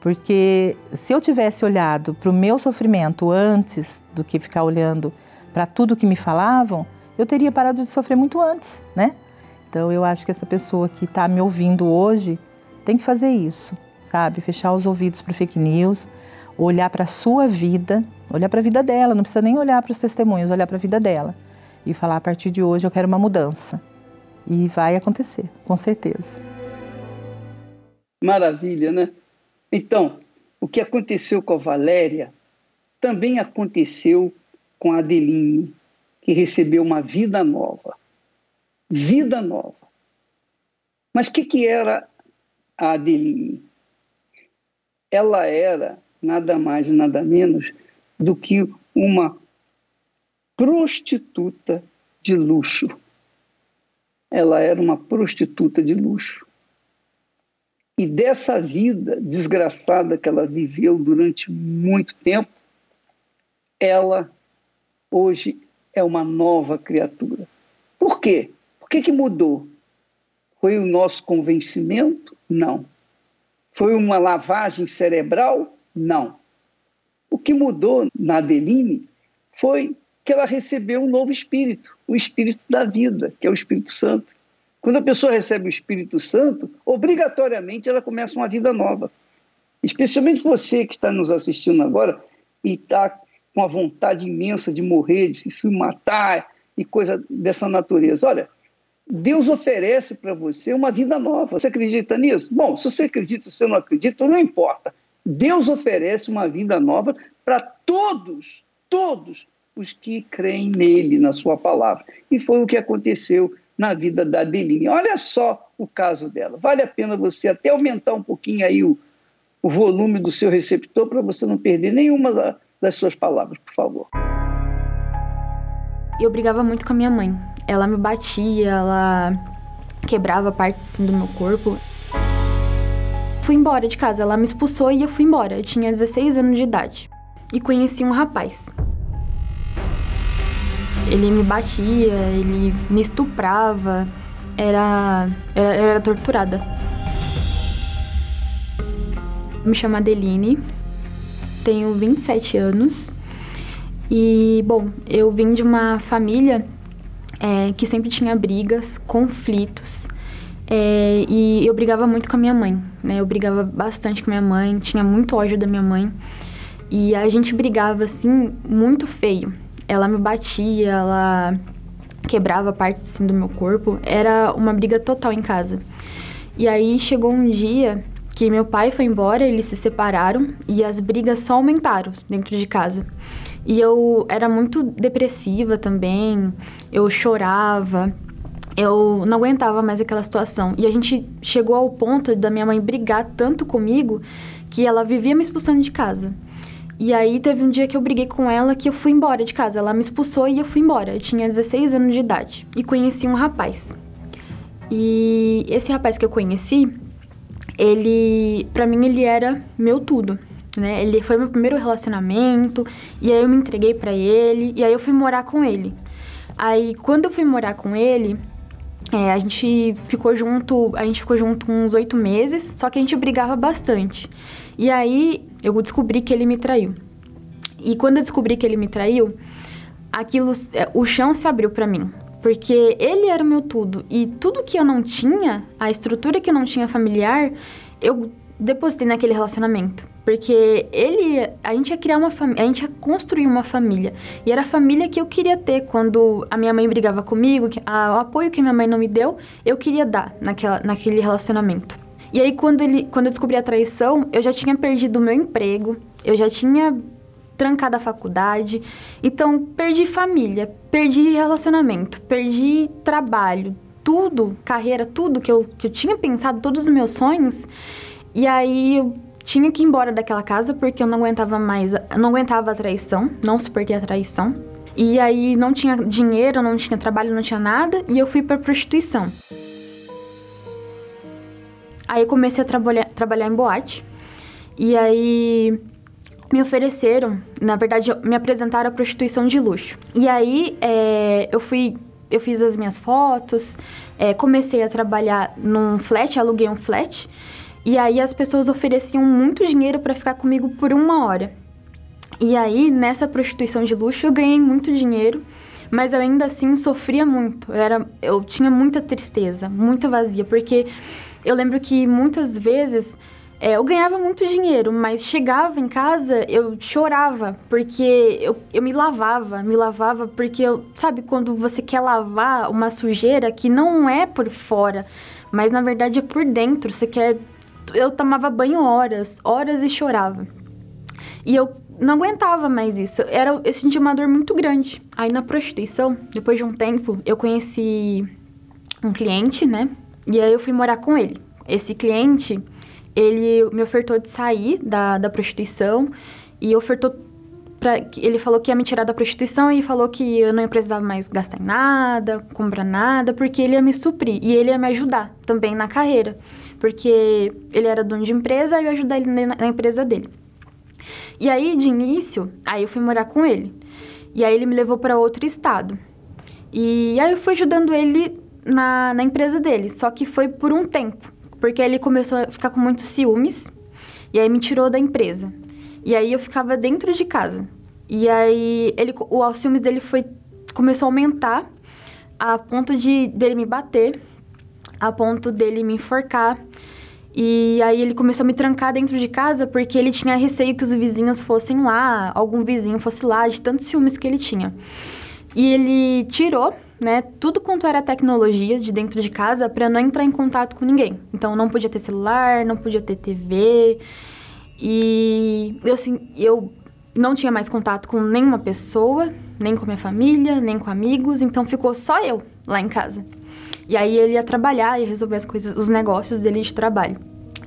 Porque se eu tivesse olhado para o meu sofrimento antes do que ficar olhando para tudo que me falavam, eu teria parado de sofrer muito antes, né? Então eu acho que essa pessoa que está me ouvindo hoje tem que fazer isso, sabe? Fechar os ouvidos para fake news, olhar para a sua vida, olhar para a vida dela, não precisa nem olhar para os testemunhos, olhar para a vida dela e falar a partir de hoje eu quero uma mudança. E vai acontecer, com certeza. Maravilha, né? Então, o que aconteceu com a Valéria também aconteceu com a Adeline, que recebeu uma vida nova vida nova. Mas o que, que era a Adeline? Ela era nada mais, nada menos do que uma prostituta de luxo. Ela era uma prostituta de luxo. E dessa vida desgraçada que ela viveu durante muito tempo, ela hoje é uma nova criatura. Por quê? O que, que mudou? Foi o nosso convencimento? Não. Foi uma lavagem cerebral? Não. O que mudou na Adeline foi que ela recebeu um novo espírito, o espírito da vida, que é o Espírito Santo. Quando a pessoa recebe o Espírito Santo, obrigatoriamente ela começa uma vida nova. Especialmente você que está nos assistindo agora e está com a vontade imensa de morrer, de se matar e coisa dessa natureza. Olha, Deus oferece para você uma vida nova. Você acredita nisso? Bom, se você acredita, se você não acredita, não importa. Deus oferece uma vida nova para todos, todos os que creem nele, na sua palavra. E foi o que aconteceu na vida da Adeline. Olha só o caso dela. Vale a pena você até aumentar um pouquinho aí o, o volume do seu receptor para você não perder nenhuma da, das suas palavras, por favor. Eu brigava muito com a minha mãe ela me batia, ela quebrava partes assim do meu corpo. Fui embora de casa, ela me expulsou e eu fui embora. Eu tinha 16 anos de idade e conheci um rapaz. Ele me batia, ele me estuprava, era, era, era torturada. Me chamo Adeline, tenho 27 anos e, bom, eu vim de uma família é, que sempre tinha brigas, conflitos. É, e eu brigava muito com a minha mãe, né? Eu brigava bastante com a minha mãe, tinha muito ódio da minha mãe. E a gente brigava assim, muito feio. Ela me batia, ela quebrava partes assim do meu corpo. Era uma briga total em casa. E aí chegou um dia que meu pai foi embora, eles se separaram e as brigas só aumentaram dentro de casa. E eu era muito depressiva também, eu chorava, eu não aguentava mais aquela situação. E a gente chegou ao ponto da minha mãe brigar tanto comigo que ela vivia me expulsando de casa. E aí teve um dia que eu briguei com ela que eu fui embora de casa. Ela me expulsou e eu fui embora. Eu tinha 16 anos de idade e conheci um rapaz. E esse rapaz que eu conheci, ele, para mim ele era meu tudo, né? Ele foi meu primeiro relacionamento e aí eu me entreguei para ele e aí eu fui morar com ele. Aí quando eu fui morar com ele, é, a gente ficou junto, a gente ficou junto uns oito meses, só que a gente brigava bastante. E aí eu descobri que ele me traiu. E quando eu descobri que ele me traiu, aquilo, é, o chão se abriu para mim, porque ele era o meu tudo e tudo que eu não tinha, a estrutura que eu não tinha familiar, eu depositei naquele relacionamento. Porque ele, a gente ia criar uma família, a gente ia construir uma família. E era a família que eu queria ter quando a minha mãe brigava comigo, que, a, o apoio que minha mãe não me deu, eu queria dar naquela, naquele relacionamento. E aí, quando, ele, quando eu descobri a traição, eu já tinha perdido o meu emprego, eu já tinha trancado a faculdade. Então, perdi família, perdi relacionamento, perdi trabalho, tudo, carreira, tudo que eu, que eu tinha pensado, todos os meus sonhos. E aí, eu tinha que ir embora daquela casa porque eu não aguentava mais, não aguentava a traição, não suportei a traição. E aí não tinha dinheiro, não tinha trabalho, não tinha nada, e eu fui para prostituição. Aí eu comecei a trabalhar, trabalhar em boate. E aí me ofereceram, na verdade, me apresentaram a prostituição de luxo. E aí é, eu fui, eu fiz as minhas fotos, é, comecei a trabalhar num flat, aluguei um flat. E aí as pessoas ofereciam muito dinheiro para ficar comigo por uma hora. E aí, nessa prostituição de luxo, eu ganhei muito dinheiro, mas eu ainda assim sofria muito. Eu, era, eu tinha muita tristeza, muita vazia, porque eu lembro que muitas vezes é, eu ganhava muito dinheiro, mas chegava em casa, eu chorava, porque eu, eu me lavava, me lavava, porque eu, sabe, quando você quer lavar uma sujeira que não é por fora, mas na verdade é por dentro, você quer eu tomava banho horas, horas e chorava. E eu não aguentava mais isso. Era, eu sentia uma dor muito grande. Aí na prostituição, depois de um tempo, eu conheci um cliente, né? E aí eu fui morar com ele. Esse cliente, ele me ofertou de sair da, da prostituição e ofertou pra, ele falou que ia me tirar da prostituição e falou que eu não ia precisar mais gastar em nada, comprar nada, porque ele ia me suprir e ele ia me ajudar também na carreira porque ele era dono de empresa e eu ajudei ele na, na empresa dele. E aí, de início, aí eu fui morar com ele. E aí ele me levou para outro estado. E aí eu fui ajudando ele na, na empresa dele, só que foi por um tempo, porque ele começou a ficar com muitos ciúmes e aí me tirou da empresa. E aí eu ficava dentro de casa. E aí ele, o ciúmes dele foi começou a aumentar a ponto de dele me bater a ponto dele me enforcar. E aí ele começou a me trancar dentro de casa porque ele tinha receio que os vizinhos fossem lá, algum vizinho fosse lá, de tantos ciúmes que ele tinha. E ele tirou, né, tudo quanto era tecnologia de dentro de casa para não entrar em contato com ninguém. Então não podia ter celular, não podia ter TV. E eu assim, eu não tinha mais contato com nenhuma pessoa, nem com minha família, nem com amigos, então ficou só eu lá em casa. E aí ele ia trabalhar e resolver as coisas, os negócios dele de trabalho.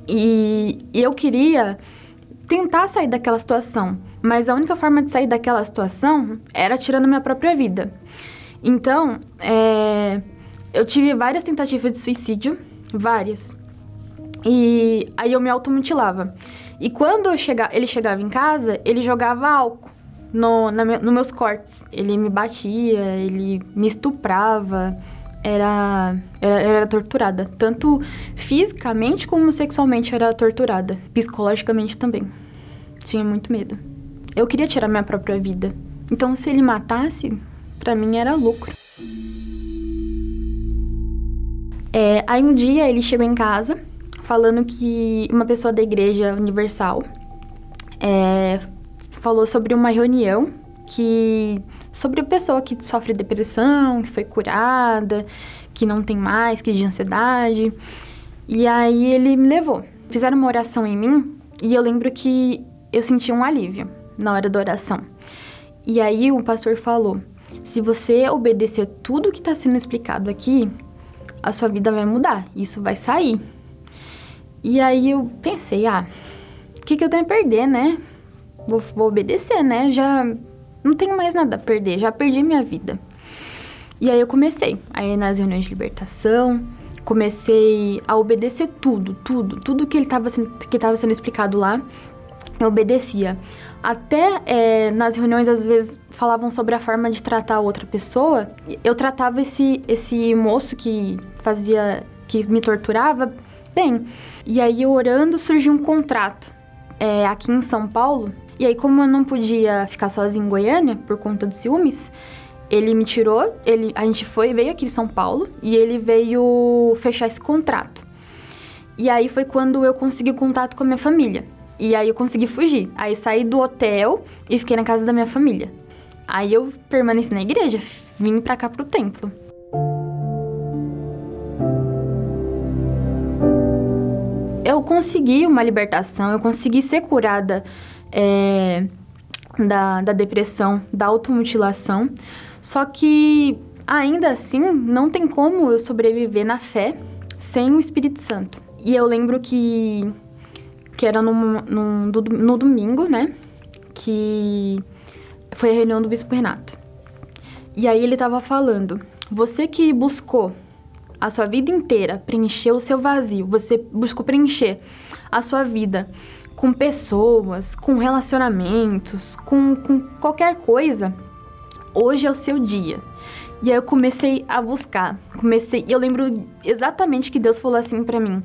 E, e eu queria tentar sair daquela situação, mas a única forma de sair daquela situação era tirando minha própria vida. Então, é, eu tive várias tentativas de suicídio, várias. E aí eu me automutilava. E quando chega, ele chegava em casa, ele jogava álcool no, na, no meus cortes. Ele me batia, ele me estuprava era, era, era torturada. Tanto fisicamente como sexualmente era torturada. Psicologicamente também. Tinha muito medo. Eu queria tirar minha própria vida. Então, se ele matasse, para mim era lucro. É, aí um dia ele chegou em casa falando que uma pessoa da Igreja Universal é, falou sobre uma reunião que sobre a pessoa que sofre depressão, que foi curada, que não tem mais, que de ansiedade. E aí ele me levou. Fizeram uma oração em mim e eu lembro que eu senti um alívio na hora da oração. E aí o pastor falou: se você obedecer tudo que está sendo explicado aqui, a sua vida vai mudar, isso vai sair. E aí eu pensei, ah, o que, que eu tenho a perder, né? Vou, vou obedecer, né? Já não tenho mais nada a perder, já perdi minha vida. E aí eu comecei, aí nas reuniões de libertação, comecei a obedecer tudo, tudo, tudo que ele estava sendo, que estava sendo explicado lá, eu obedecia. Até é, nas reuniões, às vezes, falavam sobre a forma de tratar outra pessoa. Eu tratava esse, esse moço que fazia, que me torturava, bem. E aí, orando, surgiu um contrato é, aqui em São Paulo. E aí, como eu não podia ficar sozinha em Goiânia, por conta dos ciúmes, ele me tirou, ele, a gente foi, veio aqui em São Paulo e ele veio fechar esse contrato. E aí foi quando eu consegui contato com a minha família. E aí eu consegui fugir. Aí saí do hotel e fiquei na casa da minha família. Aí eu permaneci na igreja, vim pra cá pro templo. Eu consegui uma libertação, eu consegui ser curada é, da, da depressão, da automutilação. Só que ainda assim não tem como eu sobreviver na fé sem o Espírito Santo. E eu lembro que que era num, no domingo, né? Que foi a reunião do Bispo Renato. E aí ele estava falando: você que buscou a sua vida inteira preencher o seu vazio, você buscou preencher a sua vida com pessoas, com relacionamentos, com, com qualquer coisa, hoje é o seu dia. E aí eu comecei a buscar, comecei, eu lembro exatamente que Deus falou assim para mim: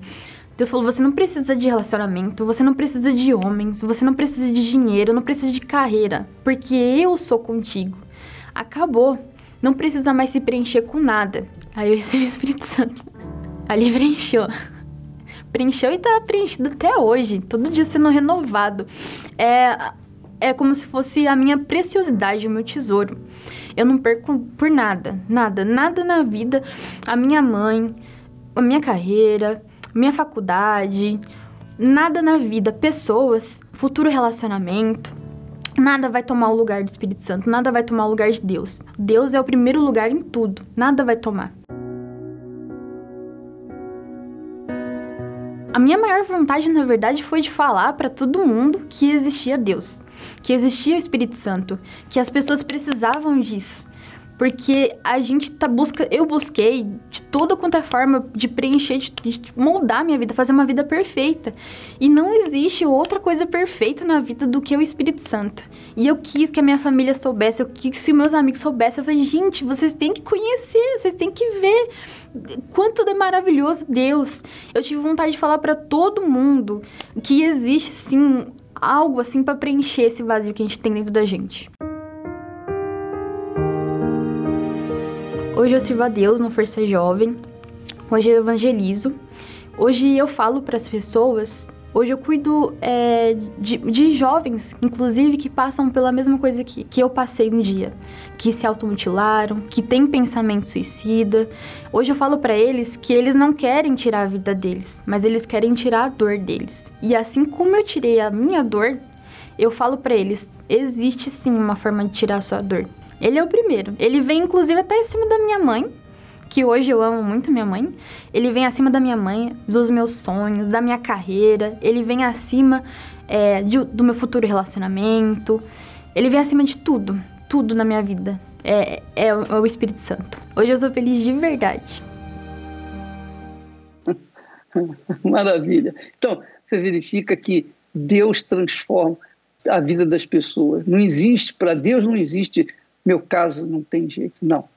Deus falou: você não precisa de relacionamento, você não precisa de homens, você não precisa de dinheiro, não precisa de carreira, porque eu sou contigo. Acabou. Não precisa mais se preencher com nada. Aí eu recebi o Espírito Santo. Ali preencheu. Preencheu e tá preenchido até hoje, todo dia sendo renovado. É, é como se fosse a minha preciosidade, o meu tesouro. Eu não perco por nada, nada, nada na vida. A minha mãe, a minha carreira, minha faculdade, nada na vida, pessoas, futuro relacionamento, nada vai tomar o lugar do Espírito Santo, nada vai tomar o lugar de Deus. Deus é o primeiro lugar em tudo, nada vai tomar. A minha maior vontade, na verdade, foi de falar para todo mundo que existia Deus, que existia o Espírito Santo, que as pessoas precisavam disso. Porque a gente tá busca, eu busquei de toda quanto é forma de preencher, de, de moldar minha vida, fazer uma vida perfeita. E não existe outra coisa perfeita na vida do que o Espírito Santo. E eu quis que a minha família soubesse, eu quis que meus amigos soubessem. Eu falei, gente, vocês têm que conhecer, vocês têm que ver quanto é maravilhoso Deus. Eu tive vontade de falar para todo mundo que existe sim algo assim para preencher esse vazio que a gente tem dentro da gente. Hoje eu sirvo a Deus no Força Jovem. Hoje eu evangelizo. Hoje eu falo para as pessoas. Hoje eu cuido é, de, de, jovens, inclusive, que passam pela mesma coisa que, que eu passei um dia. Que se automutilaram, que têm pensamento suicida. Hoje eu falo para eles que eles não querem tirar a vida deles, mas eles querem tirar a dor deles. E assim como eu tirei a minha dor, eu falo para eles: existe sim uma forma de tirar a sua dor. Ele é o primeiro. Ele vem, inclusive, até acima da minha mãe, que hoje eu amo muito minha mãe. Ele vem acima da minha mãe, dos meus sonhos, da minha carreira. Ele vem acima é, de, do meu futuro relacionamento. Ele vem acima de tudo, tudo na minha vida. É, é, é o Espírito Santo. Hoje eu sou feliz de verdade. Maravilha. Então, você verifica que Deus transforma a vida das pessoas. Não existe, para Deus não existe meu caso não tem jeito. Não.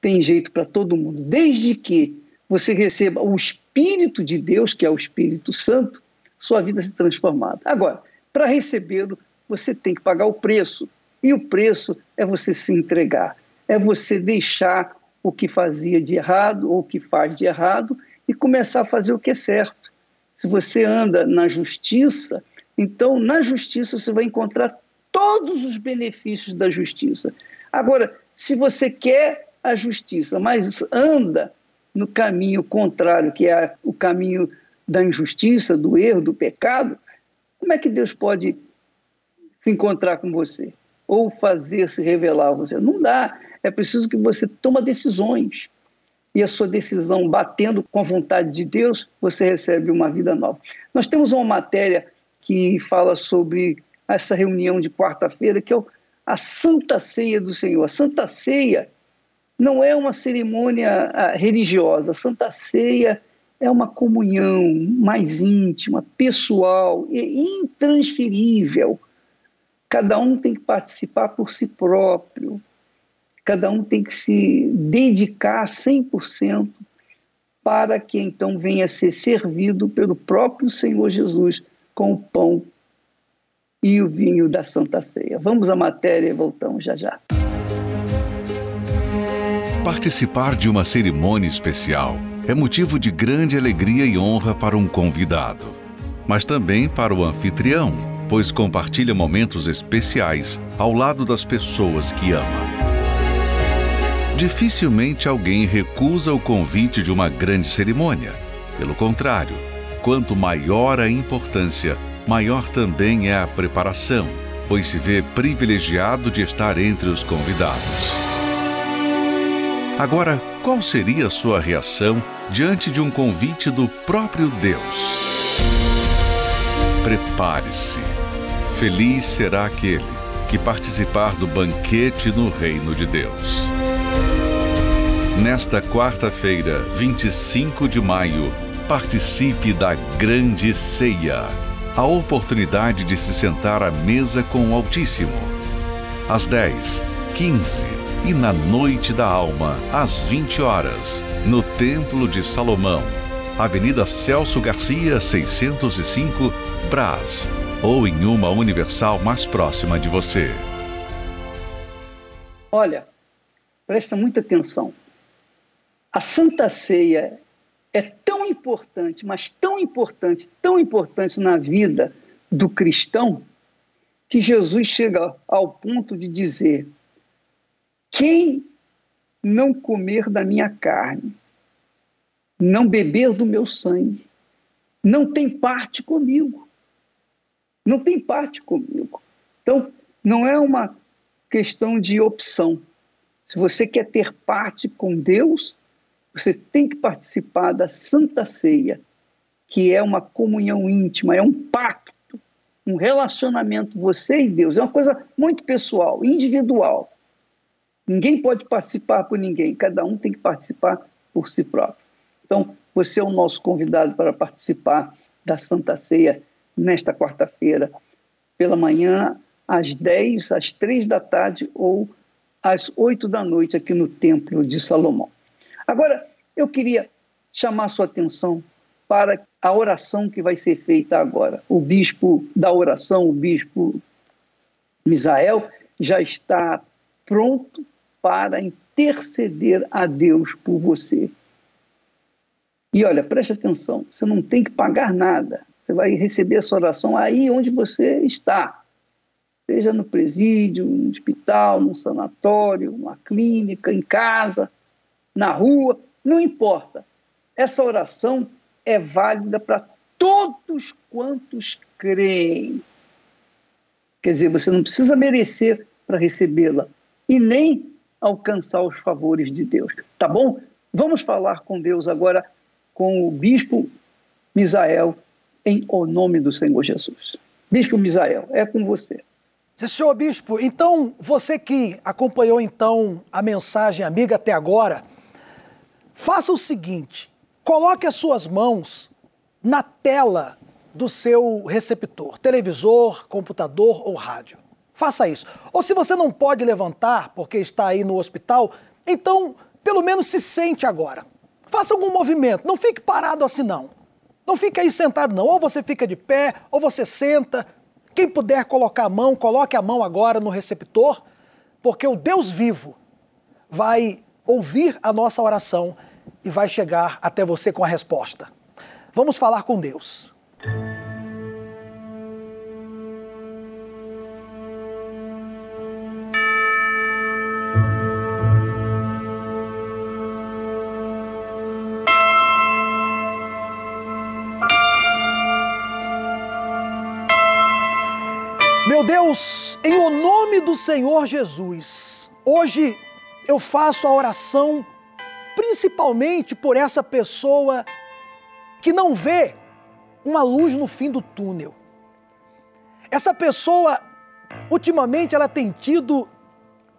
Tem jeito para todo mundo. Desde que você receba o Espírito de Deus, que é o Espírito Santo, sua vida se transformada. Agora, para recebê-lo, você tem que pagar o preço. E o preço é você se entregar, é você deixar o que fazia de errado ou o que faz de errado e começar a fazer o que é certo. Se você anda na justiça, então na justiça você vai encontrar todos os benefícios da justiça. Agora, se você quer a justiça, mas anda no caminho contrário, que é o caminho da injustiça, do erro, do pecado, como é que Deus pode se encontrar com você? Ou fazer se revelar a você? Não dá. É preciso que você tome decisões. E a sua decisão batendo com a vontade de Deus, você recebe uma vida nova. Nós temos uma matéria que fala sobre essa reunião de quarta-feira, que é a Santa Ceia do Senhor. A Santa Ceia não é uma cerimônia ah, religiosa. A Santa Ceia é uma comunhão mais íntima, pessoal e intransferível. Cada um tem que participar por si próprio, cada um tem que se dedicar 100% para que então venha a ser servido pelo próprio Senhor Jesus com o pão e o vinho da Santa Ceia. Vamos à matéria e voltamos já já. Participar de uma cerimônia especial é motivo de grande alegria e honra para um convidado, mas também para o anfitrião, pois compartilha momentos especiais ao lado das pessoas que ama. Dificilmente alguém recusa o convite de uma grande cerimônia. Pelo contrário, quanto maior a importância, maior também é a preparação, pois se vê privilegiado de estar entre os convidados. Agora, qual seria a sua reação diante de um convite do próprio Deus? Prepare-se. Feliz será aquele que participar do banquete no reino de Deus. Nesta quarta-feira, 25 de maio, participe da Grande Ceia a oportunidade de se sentar à mesa com o Altíssimo. Às 10, 15 e na Noite da Alma, às 20 horas, no Templo de Salomão, Avenida Celso Garcia, 605, Brás, ou em uma universal mais próxima de você. Olha, presta muita atenção. A Santa Ceia tão importante, mas tão importante, tão importante na vida do cristão, que Jesus chega ao ponto de dizer: quem não comer da minha carne, não beber do meu sangue, não tem parte comigo. Não tem parte comigo. Então, não é uma questão de opção. Se você quer ter parte com Deus, você tem que participar da Santa Ceia, que é uma comunhão íntima, é um pacto, um relacionamento você e Deus. É uma coisa muito pessoal, individual. Ninguém pode participar por ninguém, cada um tem que participar por si próprio. Então, você é o nosso convidado para participar da Santa Ceia nesta quarta-feira, pela manhã, às 10, às 3 da tarde ou às 8 da noite, aqui no Templo de Salomão. Agora, eu queria chamar sua atenção para a oração que vai ser feita agora. O bispo da oração, o bispo Misael, já está pronto para interceder a Deus por você. E olha, preste atenção, você não tem que pagar nada. Você vai receber essa oração aí onde você está. Seja no presídio, no hospital, no sanatório, numa clínica, em casa, na rua, não importa. Essa oração é válida para todos quantos creem. Quer dizer, você não precisa merecer para recebê-la e nem alcançar os favores de Deus. Tá bom? Vamos falar com Deus agora, com o bispo Misael, em o nome do Senhor Jesus. Bispo Misael, é com você. Senhor Bispo, então você que acompanhou então a mensagem amiga até agora, faça o seguinte: coloque as suas mãos na tela do seu receptor, televisor, computador ou rádio. Faça isso. Ou se você não pode levantar porque está aí no hospital, então pelo menos se sente agora. Faça algum movimento, não fique parado assim não. Não fique aí sentado não, ou você fica de pé, ou você senta. Quem puder colocar a mão, coloque a mão agora no receptor, porque o Deus vivo vai ouvir a nossa oração e vai chegar até você com a resposta. Vamos falar com Deus. Meu Deus, em o nome do Senhor Jesus, hoje eu faço a oração principalmente por essa pessoa que não vê uma luz no fim do túnel. Essa pessoa, ultimamente, ela tem tido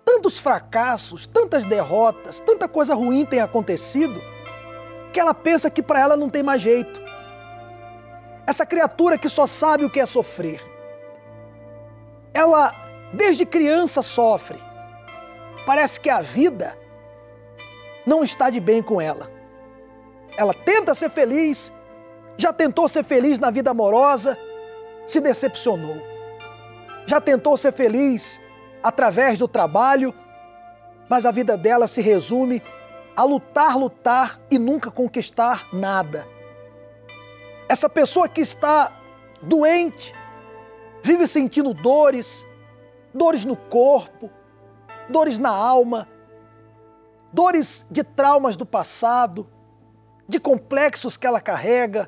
tantos fracassos, tantas derrotas, tanta coisa ruim tem acontecido, que ela pensa que para ela não tem mais jeito. Essa criatura que só sabe o que é sofrer. Ela, desde criança, sofre parece que a vida não está de bem com ela. Ela tenta ser feliz, já tentou ser feliz na vida amorosa, se decepcionou. Já tentou ser feliz através do trabalho, mas a vida dela se resume a lutar, lutar e nunca conquistar nada. Essa pessoa que está doente, vive sentindo dores, dores no corpo, dores na alma, dores de traumas do passado, de complexos que ela carrega,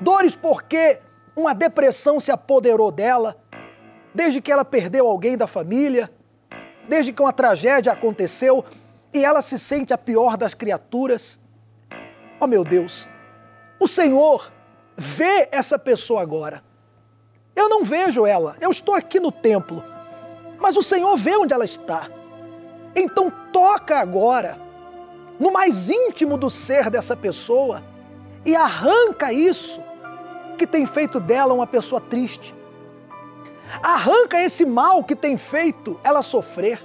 dores porque uma depressão se apoderou dela, desde que ela perdeu alguém da família, desde que uma tragédia aconteceu e ela se sente a pior das criaturas. Oh meu Deus, o Senhor vê essa pessoa agora. Eu não vejo ela, eu estou aqui no templo mas o Senhor vê onde ela está. Então toca agora no mais íntimo do ser dessa pessoa e arranca isso que tem feito dela uma pessoa triste. Arranca esse mal que tem feito ela sofrer.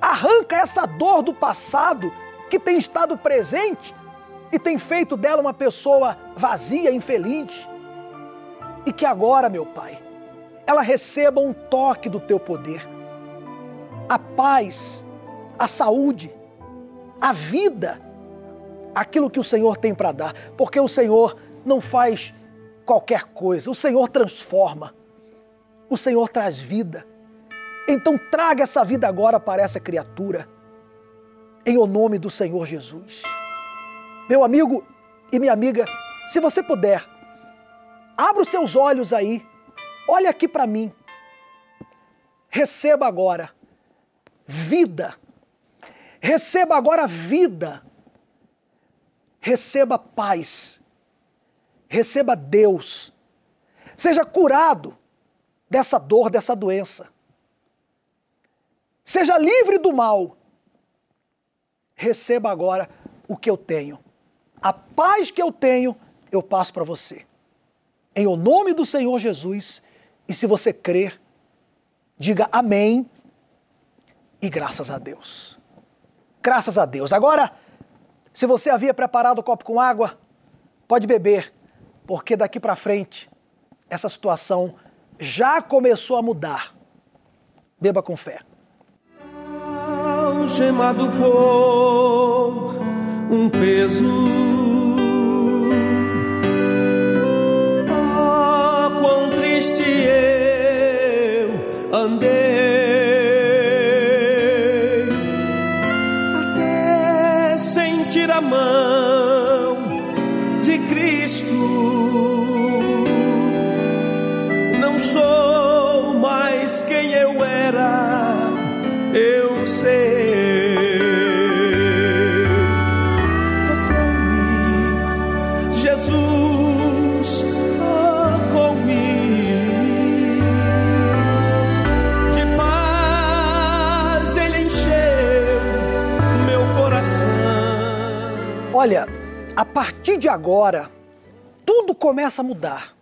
Arranca essa dor do passado que tem estado presente e tem feito dela uma pessoa vazia, infeliz. E que agora, meu Pai, ela receba um toque do teu poder. A paz, a saúde, a vida, aquilo que o Senhor tem para dar, porque o Senhor não faz qualquer coisa, o Senhor transforma, o Senhor traz vida. Então traga essa vida agora para essa criatura, em o nome do Senhor Jesus. Meu amigo e minha amiga, se você puder, abra os seus olhos aí Olha aqui para mim. Receba agora vida. Receba agora vida. Receba paz. Receba Deus. Seja curado dessa dor, dessa doença. Seja livre do mal. Receba agora o que eu tenho. A paz que eu tenho, eu passo para você. Em o nome do Senhor Jesus e se você crer, diga amém e graças a Deus. Graças a Deus. Agora, se você havia preparado o copo com água, pode beber, porque daqui para frente essa situação já começou a mudar. Beba com fé. Algemado por um peso see it. Olha, a partir de agora, tudo começa a mudar.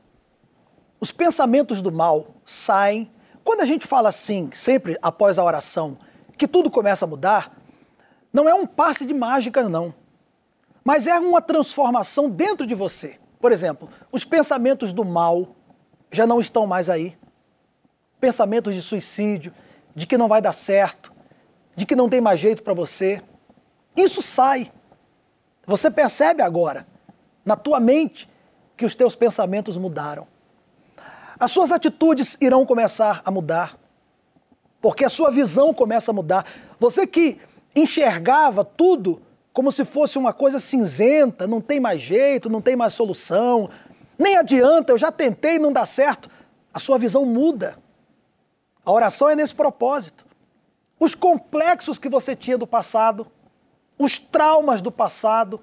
Os pensamentos do mal saem. Quando a gente fala assim, sempre após a oração, que tudo começa a mudar, não é um passe de mágica, não. Mas é uma transformação dentro de você. Por exemplo, os pensamentos do mal já não estão mais aí. Pensamentos de suicídio, de que não vai dar certo, de que não tem mais jeito para você. Isso sai. Você percebe agora, na tua mente, que os teus pensamentos mudaram. As suas atitudes irão começar a mudar, porque a sua visão começa a mudar. Você que enxergava tudo como se fosse uma coisa cinzenta, não tem mais jeito, não tem mais solução, nem adianta, eu já tentei, não dá certo. A sua visão muda. A oração é nesse propósito. Os complexos que você tinha do passado, os traumas do passado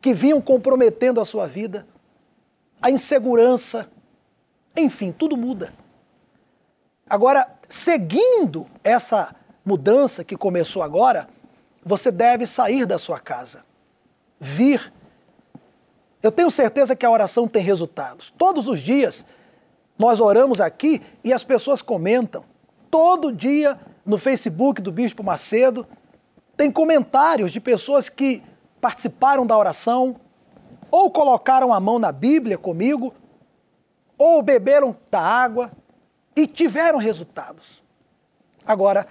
que vinham comprometendo a sua vida, a insegurança, enfim, tudo muda. Agora, seguindo essa mudança que começou agora, você deve sair da sua casa, vir. Eu tenho certeza que a oração tem resultados. Todos os dias nós oramos aqui e as pessoas comentam. Todo dia no Facebook do Bispo Macedo tem comentários de pessoas que participaram da oração, ou colocaram a mão na Bíblia comigo, ou beberam da água e tiveram resultados. Agora,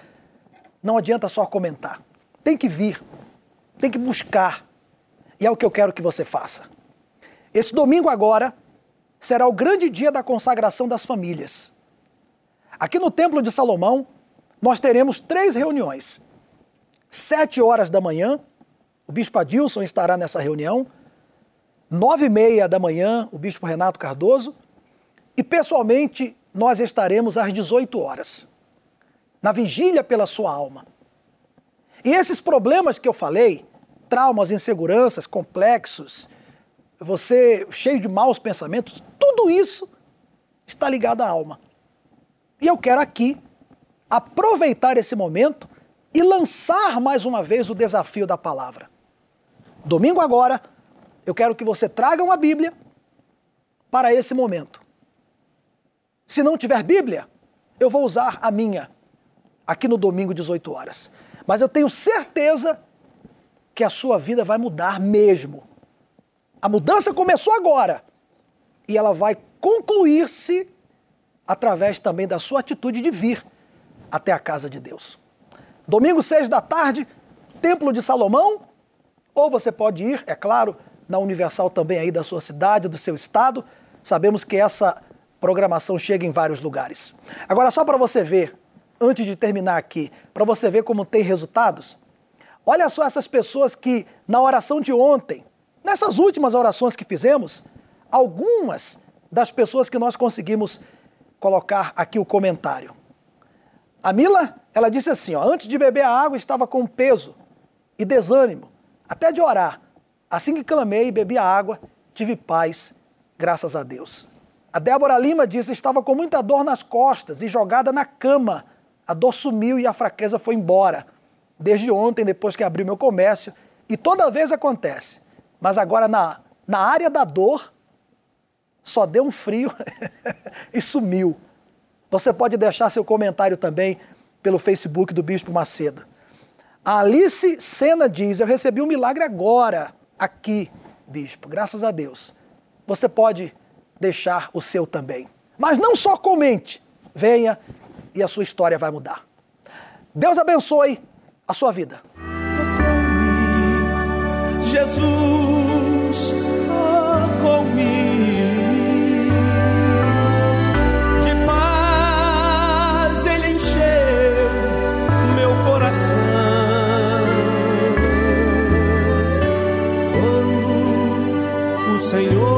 não adianta só comentar. Tem que vir, tem que buscar. E é o que eu quero que você faça. Esse domingo agora será o grande dia da consagração das famílias. Aqui no Templo de Salomão, nós teremos três reuniões. Sete horas da manhã, o Bispo Adilson estará nessa reunião. Nove e meia da manhã, o Bispo Renato Cardoso. E pessoalmente, nós estaremos às 18 horas, na vigília pela sua alma. E esses problemas que eu falei, traumas, inseguranças, complexos, você cheio de maus pensamentos, tudo isso está ligado à alma. E eu quero aqui aproveitar esse momento e lançar mais uma vez o desafio da palavra. Domingo agora, eu quero que você traga uma Bíblia para esse momento. Se não tiver Bíblia, eu vou usar a minha aqui no domingo, 18 horas. Mas eu tenho certeza que a sua vida vai mudar mesmo. A mudança começou agora e ela vai concluir-se através também da sua atitude de vir até a casa de Deus. Domingo, seis da tarde, Templo de Salomão, ou você pode ir, é claro, na Universal também aí da sua cidade, do seu estado. Sabemos que essa programação chega em vários lugares. Agora, só para você ver, antes de terminar aqui, para você ver como tem resultados, olha só essas pessoas que, na oração de ontem, nessas últimas orações que fizemos, algumas das pessoas que nós conseguimos colocar aqui o comentário. A Mila, ela disse assim: ó, antes de beber a água estava com peso e desânimo, até de orar. Assim que clamei e bebi a água, tive paz, graças a Deus. A Débora Lima disse: estava com muita dor nas costas e jogada na cama. A dor sumiu e a fraqueza foi embora. Desde ontem, depois que abri meu comércio, e toda vez acontece. Mas agora na, na área da dor, só deu um frio e sumiu. Você pode deixar seu comentário também pelo Facebook do Bispo Macedo. A Alice Sena diz: Eu recebi um milagre agora, aqui, Bispo, graças a Deus. Você pode deixar o seu também. Mas não só comente, venha e a sua história vai mudar. Deus abençoe a sua vida. Jesus, Senhor